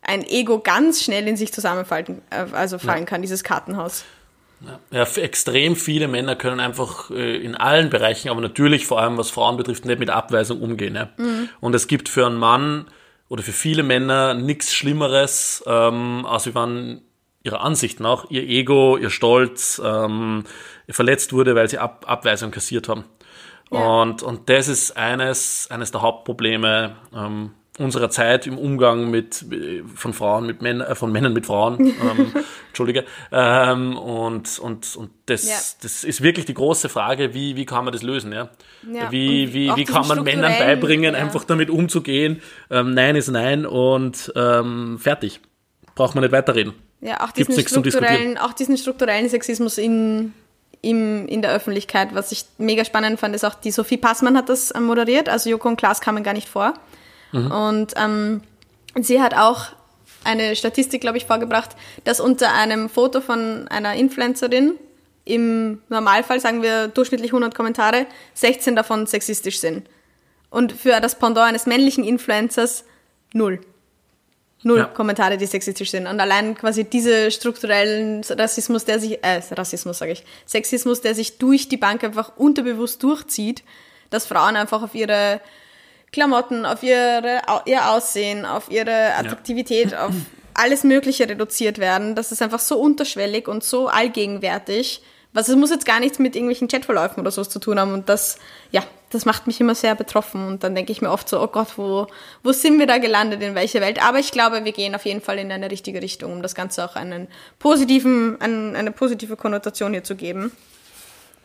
ein Ego ganz schnell in sich zusammenfallen äh, also fallen ja. kann, dieses Kartenhaus. Ja, extrem viele Männer können einfach äh, in allen Bereichen, aber natürlich vor allem was Frauen betrifft, nicht mit Abweisung umgehen. Ja. Mhm. Und es gibt für einen Mann oder für viele Männer nichts Schlimmeres, ähm, als wenn ihrer Ansicht nach ihr Ego, ihr Stolz ähm, verletzt wurde, weil sie Ab Abweisung kassiert haben. Und, und das ist eines, eines der Hauptprobleme ähm, unserer Zeit im Umgang mit von Frauen mit Männern, äh, von Männern mit Frauen. Ähm, Entschuldige. Ähm, und und, und das, ja. das ist wirklich die große Frage, wie, wie kann man das lösen? Ja? ja wie wie, wie kann man Männern beibringen, ja. einfach damit umzugehen? Ähm, nein ist Nein und ähm, fertig. Braucht man nicht weiterreden. Ja, auch diesen, strukturellen, auch diesen strukturellen Sexismus in im, in der Öffentlichkeit. Was ich mega spannend fand, ist auch, die Sophie Passmann hat das ähm, moderiert, also Joko und Klaas kamen gar nicht vor. Mhm. Und ähm, sie hat auch eine Statistik, glaube ich, vorgebracht, dass unter einem Foto von einer Influencerin im Normalfall, sagen wir durchschnittlich 100 Kommentare, 16 davon sexistisch sind. Und für das Pendant eines männlichen Influencers null. Null ja. Kommentare, die sexistisch sind. Und allein quasi diese strukturellen Rassismus, der sich, äh, Rassismus sage ich, Sexismus, der sich durch die Bank einfach unterbewusst durchzieht, dass Frauen einfach auf ihre Klamotten, auf ihre, ihr Aussehen, auf ihre Attraktivität, ja. auf alles Mögliche reduziert werden. Das ist einfach so unterschwellig und so allgegenwärtig, was es muss jetzt gar nichts mit irgendwelchen Chatverläufen oder sowas zu tun haben. Und das, ja, das macht mich immer sehr betroffen. Und dann denke ich mir oft so, oh Gott, wo, wo sind wir da gelandet, in welche Welt? Aber ich glaube, wir gehen auf jeden Fall in eine richtige Richtung, um das Ganze auch einen positiven, einen, eine positive Konnotation hier zu geben.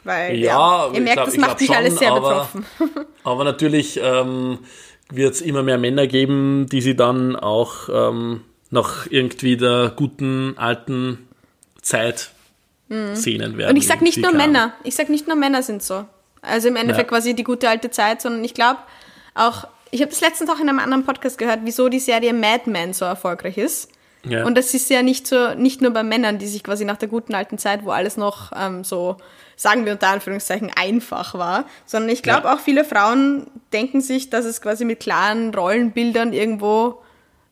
Weil, ja, ja ihr merkt, glaub, das macht mich schon, alles sehr aber, betroffen. Aber natürlich ähm, wird es immer mehr Männer geben, die sie dann auch ähm, nach irgendwie der guten alten Zeit mhm. Szenen werden. Und ich sag nicht nur Männer. Haben. Ich sag nicht nur Männer sind so. Also im Endeffekt ja. quasi die gute alte Zeit, sondern ich glaube auch ich habe das letztens auch in einem anderen Podcast gehört, wieso die Serie Mad Men so erfolgreich ist. Ja. Und das ist ja nicht so, nicht nur bei Männern, die sich quasi nach der guten alten Zeit, wo alles noch ähm, so, sagen wir unter Anführungszeichen, einfach war, sondern ich glaube Ja. auch viele Frauen denken sich, dass es quasi mit klaren Rollenbildern irgendwo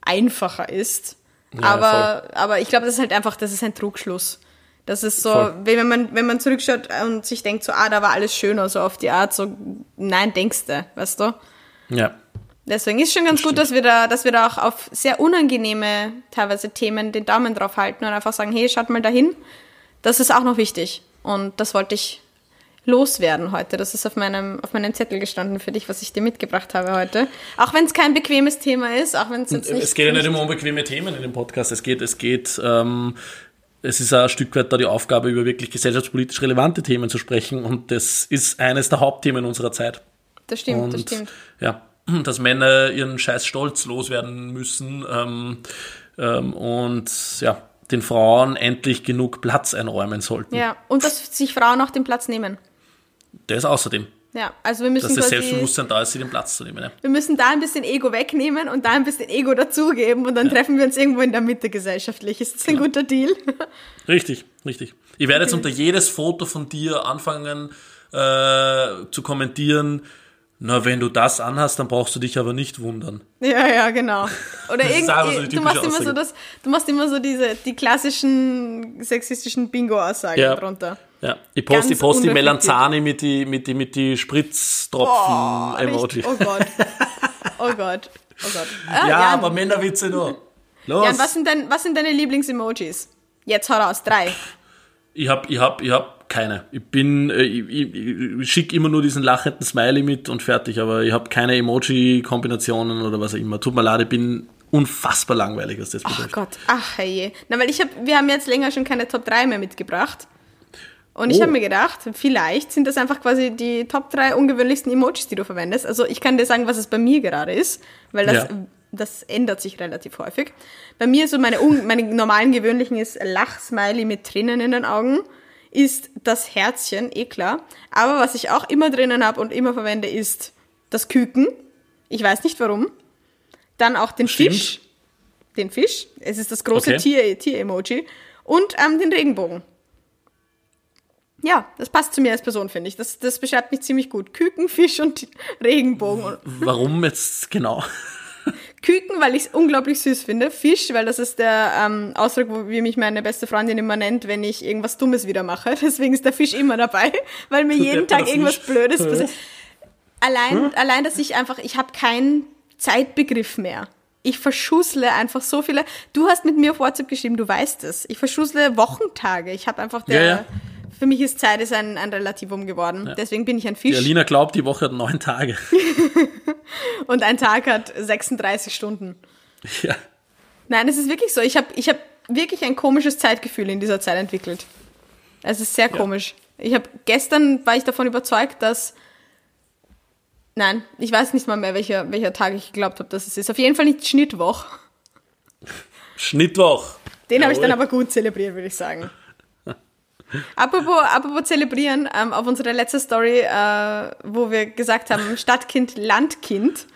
einfacher ist. Ja, aber, aber ich glaube, das ist halt einfach, das ist ein Trugschluss. Das ist so, Voll. wie wenn man, wenn man zurückschaut und sich denkt, so, ah, da war alles schöner, so auf die Art, so, nein, denkst du, weißt du? Ja. Deswegen ist schon ganz Das gut, dass wir da, dass wir da auch auf sehr unangenehme teilweise Themen den Daumen drauf halten und einfach sagen, hey, schaut mal dahin. Das ist auch noch wichtig. Und das wollte ich loswerden heute. Das ist auf meinem, auf meinem Zettel gestanden für dich, was ich dir mitgebracht habe heute. Auch wenn es kein bequemes Thema ist, auch wenn es jetzt nicht. es geht ja nicht immer um bequeme Themen in dem Podcast. Es geht, es geht, ähm, es ist ein Stück weit da die Aufgabe, über wirklich gesellschaftspolitisch relevante Themen zu sprechen. Und das ist eines der Hauptthemen unserer Zeit. Das stimmt, und das stimmt. ja, dass Männer ihren scheiß Stolz loswerden müssen ähm, ähm, und ja, den Frauen endlich genug Platz einräumen sollten. Ja, und dass sich Frauen auch den Platz nehmen. Das außerdem, Ja, also wir müssen dass das Selbstbewusstsein da ist, sie den Platz zu nehmen. Ja. wir müssen da ein bisschen Ego wegnehmen und da ein bisschen Ego dazugeben und dann treffen wir uns irgendwo in der Mitte gesellschaftlich. Ist das ein guter Deal? Richtig, richtig. Ich werde jetzt unter jedes Foto von dir anfangen äh, zu kommentieren. Na, wenn du das anhast, dann brauchst du dich aber nicht wundern. Ja, ja, genau. Oder einfach so irgendwie, du machst immer so das, du machst immer so diese, die klassischen sexistischen Bingo-Aussagen Ja. drunter. Ja, ich poste, ich poste die. Melanzani mit die, mit die, mit die Oh, Spritztropfen-Emoji. richtig. oh Gott. Oh Gott. Oh Gott. Ah, ja, Jan, aber Männerwitze nur. Los. Jan, was sind, dein, was sind deine Lieblings-Emojis? Jetzt hau raus, drei. Ich hab, ich hab, ich hab keine. Ich bin, äh, ich, ich, ich schicke immer nur diesen lachenden Smiley mit und fertig, aber ich habe keine Emoji-Kombinationen oder was auch immer. Tut mir leid, ich bin unfassbar langweilig, was das Oh betrifft. Gott, ach herrje. Na, weil ich hab, wir haben jetzt länger schon keine Top 3 mehr mitgebracht. Und ich Oh. habe mir gedacht, vielleicht sind das einfach quasi die Top 3 ungewöhnlichsten Emojis, die du verwendest. Also ich kann dir sagen, was es bei mir gerade ist, weil das, Ja. das ändert sich relativ häufig. Bei mir so meine, meine normalen gewöhnlichen ist Lachsmiley mit Tränen in den Augen, ist das Herzchen, eh klar. Aber was ich auch immer drinnen habe und immer verwende, ist das Küken. Ich weiß nicht warum. Dann auch den Stimmt. Fisch. Den Fisch. Es ist das große Okay. Tier- Tier-Emoji. und ähm, den Regenbogen. Ja, das passt zu mir als Person, finde ich. Das, das beschreibt mich ziemlich gut. Küken, Fisch und Regenbogen. Warum jetzt genau? Küken, weil ich es unglaublich süß finde. Fisch, weil das ist der ähm, Ausdruck, wo, wie mich meine beste Freundin immer nennt, wenn ich irgendwas Dummes wieder mache. Deswegen ist der Fisch immer dabei, weil mir jeden Tag irgendwas Fisch. Blödes passiert. Allein, allein, dass ich einfach, ich habe keinen Zeitbegriff mehr. Ich verschussle einfach so viele. Du hast mit mir auf WhatsApp geschrieben, du weißt es. Ich verschussle Wochentage. Ich habe einfach der. Ja, ja. Für mich ist Zeit ist ein, ein Relativum geworden. Deswegen bin ich ein Die Fisch. Alina glaubt, die Woche hat neun Tage. Und ein Tag hat 36 Stunden. ja. Nein, es ist wirklich so. Ich habe ich hab wirklich ein komisches Zeitgefühl in dieser Zeit entwickelt. Es ist sehr komisch. Ich habe gestern war ich davon überzeugt, dass Nein, ich weiß nicht mal mehr, welcher, welcher Tag ich geglaubt habe, dass es ist. Auf jeden Fall nicht Schnittwoch. Schnittwoch. Den habe ich dann aber gut zelebriert, würde ich sagen. Apropos, apropos zelebrieren, ähm, auf unsere letzte Story, äh, wo wir gesagt haben, Stadtkind, Landkind.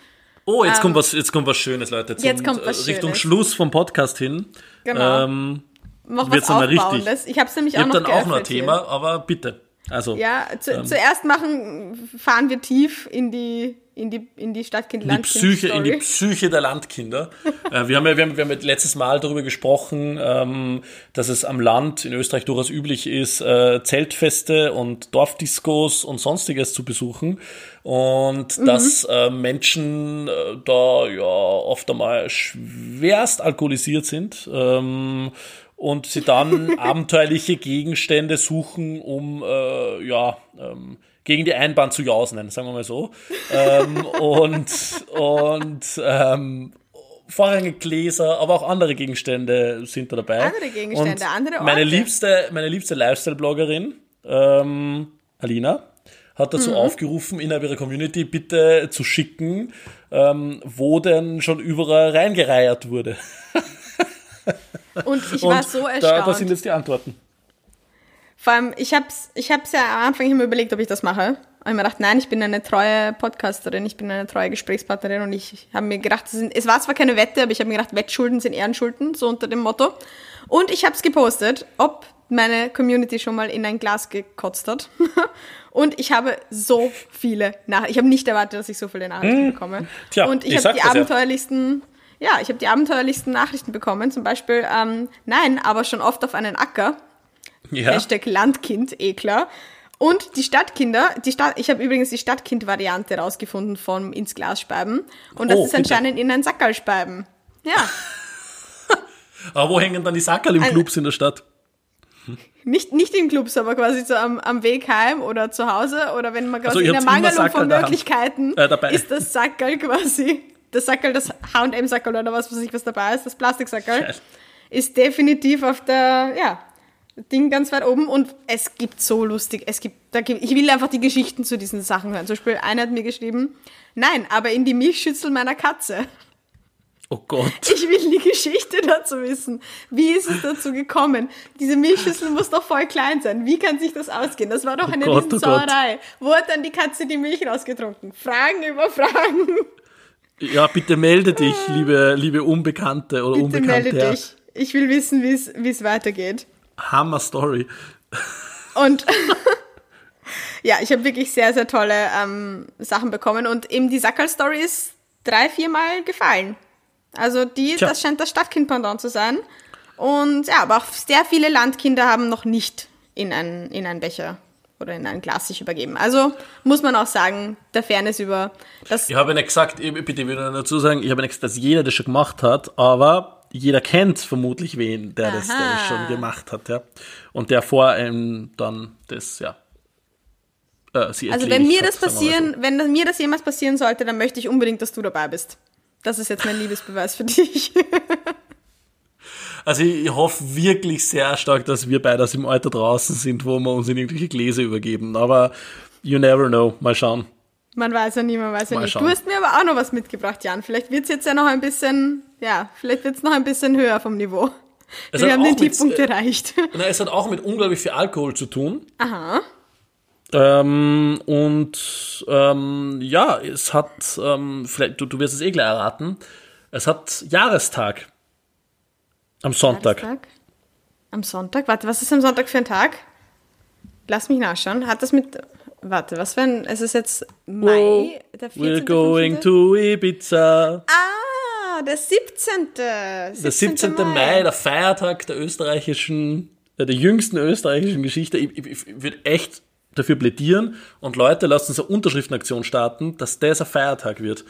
Oh, jetzt kommt was, jetzt kommt was Schönes, Leute. Zum, Ähm, Jetzt kommt was äh, Richtung Schönes. Schluss vom Podcast hin. Genau. Ähm, Wird's was mal richtig. Aufbauendes. Ich habe es nämlich ich auch habe noch dann auch noch ein. Thema, aber bitte. Also, Ja, zu, Ähm. zuerst machen, fahren wir tief in die, in die, in die Stadtkind in die Psyche, in die Story. Psyche der Landkinder. äh, wir haben ja, wir haben, wir haben letztes Mal darüber gesprochen, ähm, dass es am Land in Österreich durchaus üblich ist, äh, Zeltfeste und Dorfdiscos und sonstiges zu besuchen. Und Mhm. dass äh, Menschen äh, da ja oft einmal schwerst alkoholisiert sind. Ähm, und sie dann abenteuerliche Gegenstände suchen, um äh, ja ähm, gegen die Einbahn zu jausen, sagen wir mal so. ähm, und und ähm, vorrangig Gläser, aber auch andere Gegenstände sind da dabei. Andere Gegenstände, und andere Meine Orte. liebste, meine liebste Lifestyle-Bloggerin, ähm, Alina, hat Mhm. dazu aufgerufen, innerhalb ihrer Community bitte zu schicken, ähm, wo denn schon überall reingereiert wurde. Und ich Und war so erstaunt. da sind jetzt die Antworten. Vor allem, ich hab's, ich hab's ja am Anfang immer überlegt, ob ich das mache. Und ich mir gedacht, nein, ich bin eine treue Podcasterin, ich bin eine treue Gesprächspartnerin und ich habe mir gedacht, es, sind, es war zwar keine Wette, aber ich habe mir gedacht, Wettschulden sind Ehrenschulden, so unter dem Motto. Und ich habe es gepostet, ob meine Community schon mal in ein Glas gekotzt hat. und ich habe so viele Nachrichten. Ich habe nicht erwartet, dass ich so viele Nachrichten hm. bekomme. Tja, und ich, ich habe die abenteuerlichsten, ja. Ja, ich habe die abenteuerlichsten Nachrichten bekommen. Zum Beispiel, ähm, nein, aber schon oft auf einen Acker. Ja. Hashtag Landkind, eh klar. Und die Stadtkinder, die Stadt, ich habe übrigens die Stadtkind-Variante rausgefunden von ins Glas speiben. Und das oh, ist anscheinend bitte. in ein Sackerl speiben. Ja. Aber wo hängen dann die Sackerl im Clubs in der Stadt? Nicht, nicht im Clubs, aber quasi so am, am Weg heim oder zu Hause oder wenn man quasi also, in der Mangelung von Möglichkeiten äh, ist das Sackerl quasi, das Sackerl, das H&M-Sackerl oder was weiß ich, was dabei ist, das Plastiksackerl, ist definitiv auf der, ja, Ding ganz weit oben und es gibt so lustig, es gibt, da gibt, ich will einfach die Geschichten zu diesen Sachen hören. Zum Beispiel, einer hat mir geschrieben, nein, aber in die Milchschüssel meiner Katze. Oh Gott. Ich will die Geschichte dazu wissen. Wie ist es dazu gekommen? Diese Milchschüssel muss doch voll klein sein. Wie kann sich das ausgehen? Das war doch oh eine oh Gott, Riesensauerei. Oh Wo hat dann die Katze die Milch rausgetrunken? Fragen über Fragen. Ja, bitte melde dich, liebe, liebe Unbekannte oder bitte Unbekannte. Melde dich. Ich will wissen, wie es weitergeht. Hammer Story. Und ja, ich habe wirklich sehr, sehr tolle ähm, Sachen bekommen und eben die Sackerl-Story ist drei, viermal gefallen. Also die, Tja. das scheint das Stadtkind-Pendant zu sein. Und ja, aber auch sehr viele Landkinder haben noch nicht in einen, in einen Becher oder in ein Glas sich übergeben. Also muss man auch sagen, der Fairness über das. Ich habe nicht gesagt, bitte wieder dazu sagen, ich habe nicht gesagt, dass jeder das schon gemacht hat, aber jeder kennt vermutlich wen, der das, der das, schon gemacht hat, ja. Und der vor einem dann das, ja. Äh, sie also wenn mir hat, das passieren, so. wenn mir das jemals passieren sollte, dann möchte ich unbedingt, dass du dabei bist. Das ist jetzt mein Liebesbeweis für dich. also ich, hoffe wirklich sehr stark, dass wir beide aus dem Alter draußen sind, wo wir uns in irgendwelche Gläser übergeben. Aber you never know. Mal schauen. Man weiß ja nie, man weiß ja Mal nie. Schauen. Du hast mir aber auch noch was mitgebracht, Jan. Vielleicht wird es jetzt ja noch ein bisschen, ja, vielleicht wird es noch ein bisschen höher vom Niveau. Es Wir haben den Tiefpunkt mit, erreicht. Na, es hat auch mit unglaublich viel Alkohol zu tun. Aha. Ähm, und ähm, ja, es hat, ähm, vielleicht, du, du wirst es eh gleich erraten, es hat Jahrestag. Am Sonntag. Am Sonntag? Warte, was ist am Sonntag für ein Tag? Lass mich nachschauen. Hat das mit Warte, was wenn es ist jetzt Mai, der 14. We're going 15. to Ibiza. Ah, der 17. 17. Der 17. Mai. Mai. der Feiertag der österreichischen, äh, der jüngsten österreichischen Geschichte. Ich, ich, ich würde echt dafür plädieren und Leute, lasst uns eine Unterschriftenaktion starten, dass das ein Feiertag wird.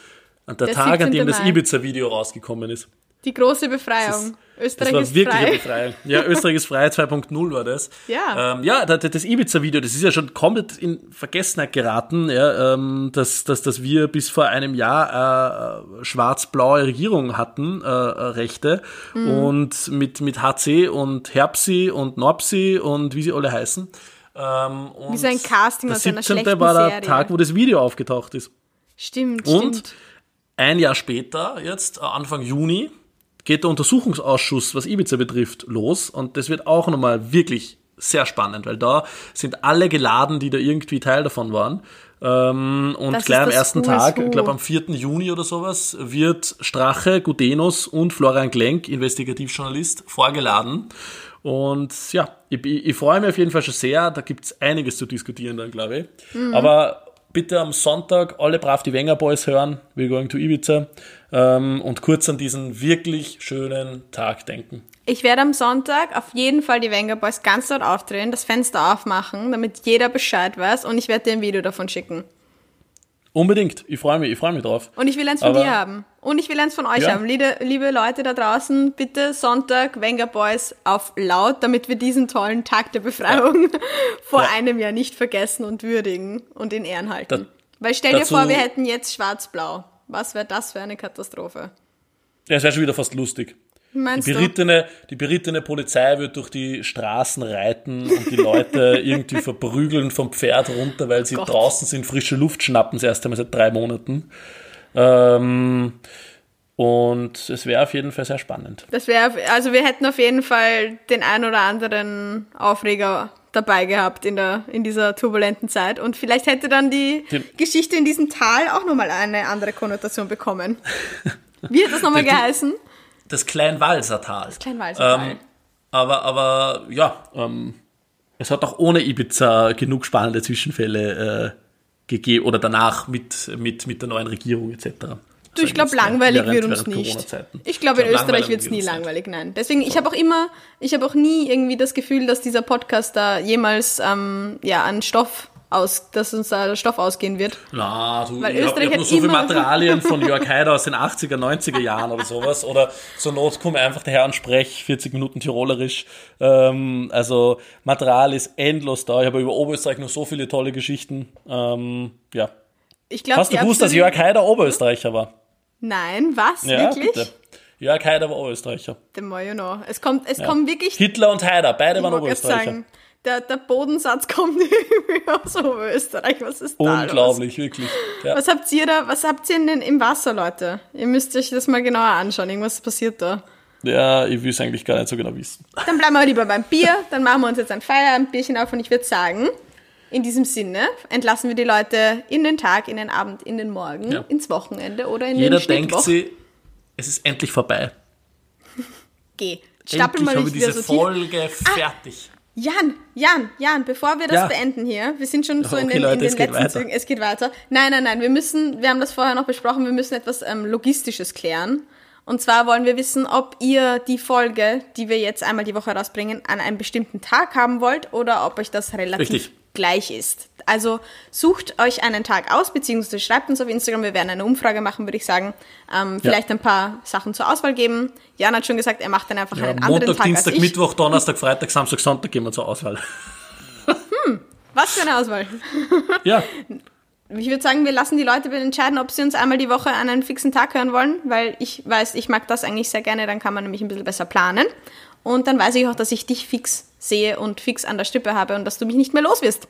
An der, der Tag, an dem Mai. das Ibiza-Video rausgekommen ist. Die große Befreiung. Das, Österreich das war wirklich frei. eine Befreiung. Ja, Österreich ist frei 2.0 war das. Ja. Ähm, ja, das, das Ibiza-Video, das ist ja schon komplett in Vergessenheit geraten, ja, ähm, dass, dass, dass wir bis vor einem Jahr äh, schwarz-blaue Regierung hatten, äh, Rechte. Mhm. Und mit, mit HC und Herbsi und Norpsi und wie sie alle heißen. Ähm, wie so ein Casting aus einer schlechten war der Serie. Tag, wo das Video aufgetaucht ist. Stimmt, und stimmt. ein Jahr später, jetzt Anfang Juni, geht der Untersuchungsausschuss, was Ibiza betrifft, los. Und das wird auch nochmal wirklich sehr spannend, weil da sind alle geladen, die da irgendwie Teil davon waren. Ähm, und das gleich am ersten Tag, ich glaube am 4. Juni oder sowas, wird Strache, Gudenus und Florian Glenk, Investigativjournalist, vorgeladen. Und ja, ich, ich, ich freue mich auf jeden Fall schon sehr. Da gibt es einiges zu diskutieren dann, glaube ich. Mhm. Aber bitte am Sonntag alle brav die Wenger Boys hören. We're going to Ibiza. Ähm, und kurz an diesen wirklich schönen Tag denken. Ich werde am Sonntag auf jeden Fall die Wenger Boys ganz dort aufdrehen, das Fenster aufmachen, damit jeder Bescheid weiß und ich werde dir ein Video davon schicken. Unbedingt. Ich freue mich, ich freue mich drauf. Und ich will eins von Aber, dir haben. Und ich will eins von euch ja. haben. Liebe, liebe Leute da draußen, bitte Sonntag Wenger Boys auf laut, damit wir diesen tollen Tag der Befreiung ja. vor ja. einem Jahr nicht vergessen und würdigen und in Ehren halten. Da, Weil stell dir vor, wir hätten jetzt schwarz-blau. Was wäre das für eine Katastrophe? Ja, es wäre schon wieder fast lustig. Meinst die berittene, die berittene Polizei wird durch die Straßen reiten und die Leute irgendwie verprügeln vom Pferd runter, weil sie oh draußen sind, frische Luft schnappen, das erste Mal seit drei Monaten. Ähm, und es wäre auf jeden Fall sehr spannend. Das wäre, also wir hätten auf jeden Fall den ein oder anderen Aufreger dabei gehabt in, der, in dieser turbulenten Zeit. Und vielleicht hätte dann die Den- Geschichte in diesem Tal auch nochmal eine andere Konnotation bekommen. Wie hat das nochmal geheißen? Das Kleinwalsertal. Das Kleinwalsertal. Ähm, aber, aber ja, ähm, es hat auch ohne Ibiza genug spannende Zwischenfälle äh, gegeben oder danach mit, mit, mit der neuen Regierung etc. Du, ich glaube, langweilig Während- wird uns nicht. Ich glaube, in Ich glaub, Österreich wird es nie langweilig, nein. Deswegen, ich habe auch immer, ich habe auch nie irgendwie das Gefühl, dass dieser Podcast da jemals ähm, ja, an Stoff aus, dass uns da der Stoff ausgehen wird. Na, du, Weil ich Österreich hab hat nur so viele Materialien von Jörg Haider aus den 80er, 90er Jahren oder sowas. Oder zur Not komme einfach daher und sprech 40 Minuten Tirolerisch. Ähm, also Material ist endlos da. Ich habe über Oberösterreich noch so viele tolle Geschichten. Ähm, ja. Ich glaube, Hast du gewusst, dass Jörg Haider Oberösterreicher war? Nein, was? Ja, wirklich? bitte. Jörg Haider war Oberösterreicher. The more you know. Es kommt, es kommt wirklich, Hitler und Haider, beide waren Oberösterreicher. sagen, der, der Bodensatz kommt irgendwie aus Oberösterreich. Was ist da los? Unglaublich, wirklich. Ja. Was habt ihr da, was habt ihr denn im Wasser, Leute? Ihr müsst euch das mal genauer anschauen. Irgendwas passiert da. ja, ich will es eigentlich gar nicht so genau wissen. Dann bleiben wir lieber beim Bier. Dann machen wir uns jetzt ein Feierabendbierchen auf und ich würde sagen, in diesem Sinne entlassen wir die Leute in den Tag, in den Abend, in den Morgen, Ja. ins Wochenende oder in Jeder den denkt Schnittwoch. sie, es ist endlich vorbei. Geh. Stapel endlich mal nicht diese wieder so tief. Folge fertig. Jan, Jan, Jan, bevor wir das Ja. beenden hier, wir sind schon so in Okay, den, Leute, in den es geht letzten weiter. Zügen. Es geht weiter. Nein, nein, nein, wir müssen, wir haben das vorher noch besprochen, wir müssen etwas ähm, Logistisches klären. Und zwar wollen wir wissen, ob ihr die Folge, die wir jetzt einmal die Woche rausbringen, an einem bestimmten Tag haben wollt oder ob euch das relativ Richtig. Gleich ist. Also sucht euch einen Tag aus, beziehungsweise schreibt uns auf Instagram. Wir werden eine Umfrage machen, würde ich sagen. Ähm, vielleicht ein paar Sachen zur Auswahl geben. Jan hat schon gesagt, er macht dann einfach Ja, einen anderen Montag, Tag Dienstag, als ich. Mittwoch, Donnerstag, Freitag, Samstag, Sonntag gehen wir zur Auswahl. Was für eine Auswahl? Ja, Ich würde sagen, wir lassen die Leute entscheiden, ob sie uns einmal die Woche an einen fixen Tag hören wollen, weil ich weiß, ich mag das eigentlich sehr gerne, dann kann man nämlich ein bisschen besser planen. Und dann weiß ich auch, dass ich dich fix sehe und fix an der Stippe habe und dass du mich nicht mehr los wirst.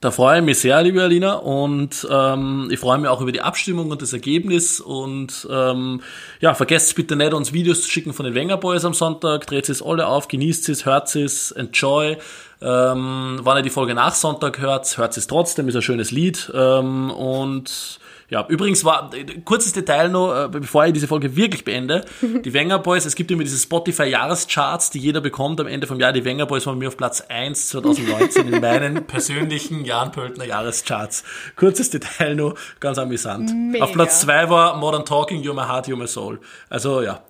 da freue ich mich sehr, liebe Alina, und ähm, ich freue mich auch über die Abstimmung und das Ergebnis. Und ähm, ja, vergesst bitte nicht, uns Videos zu schicken von den Wenger Boys am Sonntag. Dreht es alle auf, genießt es, hört es, enjoy. Ähm, wenn ihr die Folge nach Sonntag hört, hört es trotzdem, ist ein schönes Lied. Ähm, und ja, übrigens war, äh, kurzes Detail noch, äh, bevor ich diese Folge wirklich beende. Die Wenger Boys, es gibt immer diese Spotify-Jahrescharts, die jeder bekommt am Ende vom Jahr. Die Wenger Boys waren bei mir auf Platz 1 2019 in meinen persönlichen Jan Pöltner Jahrescharts. Kurzes Detail noch, ganz amüsant. Mega. Auf Platz 2 war Modern Talking, You're My Heart, You're My Soul. Also ja,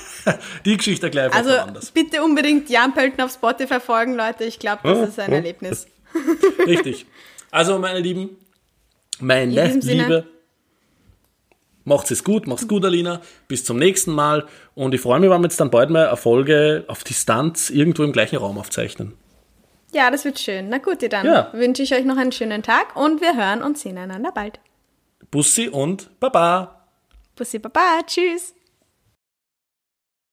die Geschichte gleich Also woanders. bitte unbedingt Jan Pölten auf Spotify folgen, Leute. Ich glaube, das ist ein Erlebnis. Richtig. Also, meine Lieben, meine diesem Sinne. Liebe, macht's es gut, macht's gut, Alina. Bis zum nächsten Mal. Und ich freue mich, wenn wir jetzt dann bald mal eine Folge auf Distanz irgendwo im gleichen Raum aufzeichnen. Ja, das wird schön. Na gut, dann Ja. wünsche ich euch noch einen schönen Tag und wir hören und sehen einander bald. Bussi und Baba. Bussi Baba, tschüss.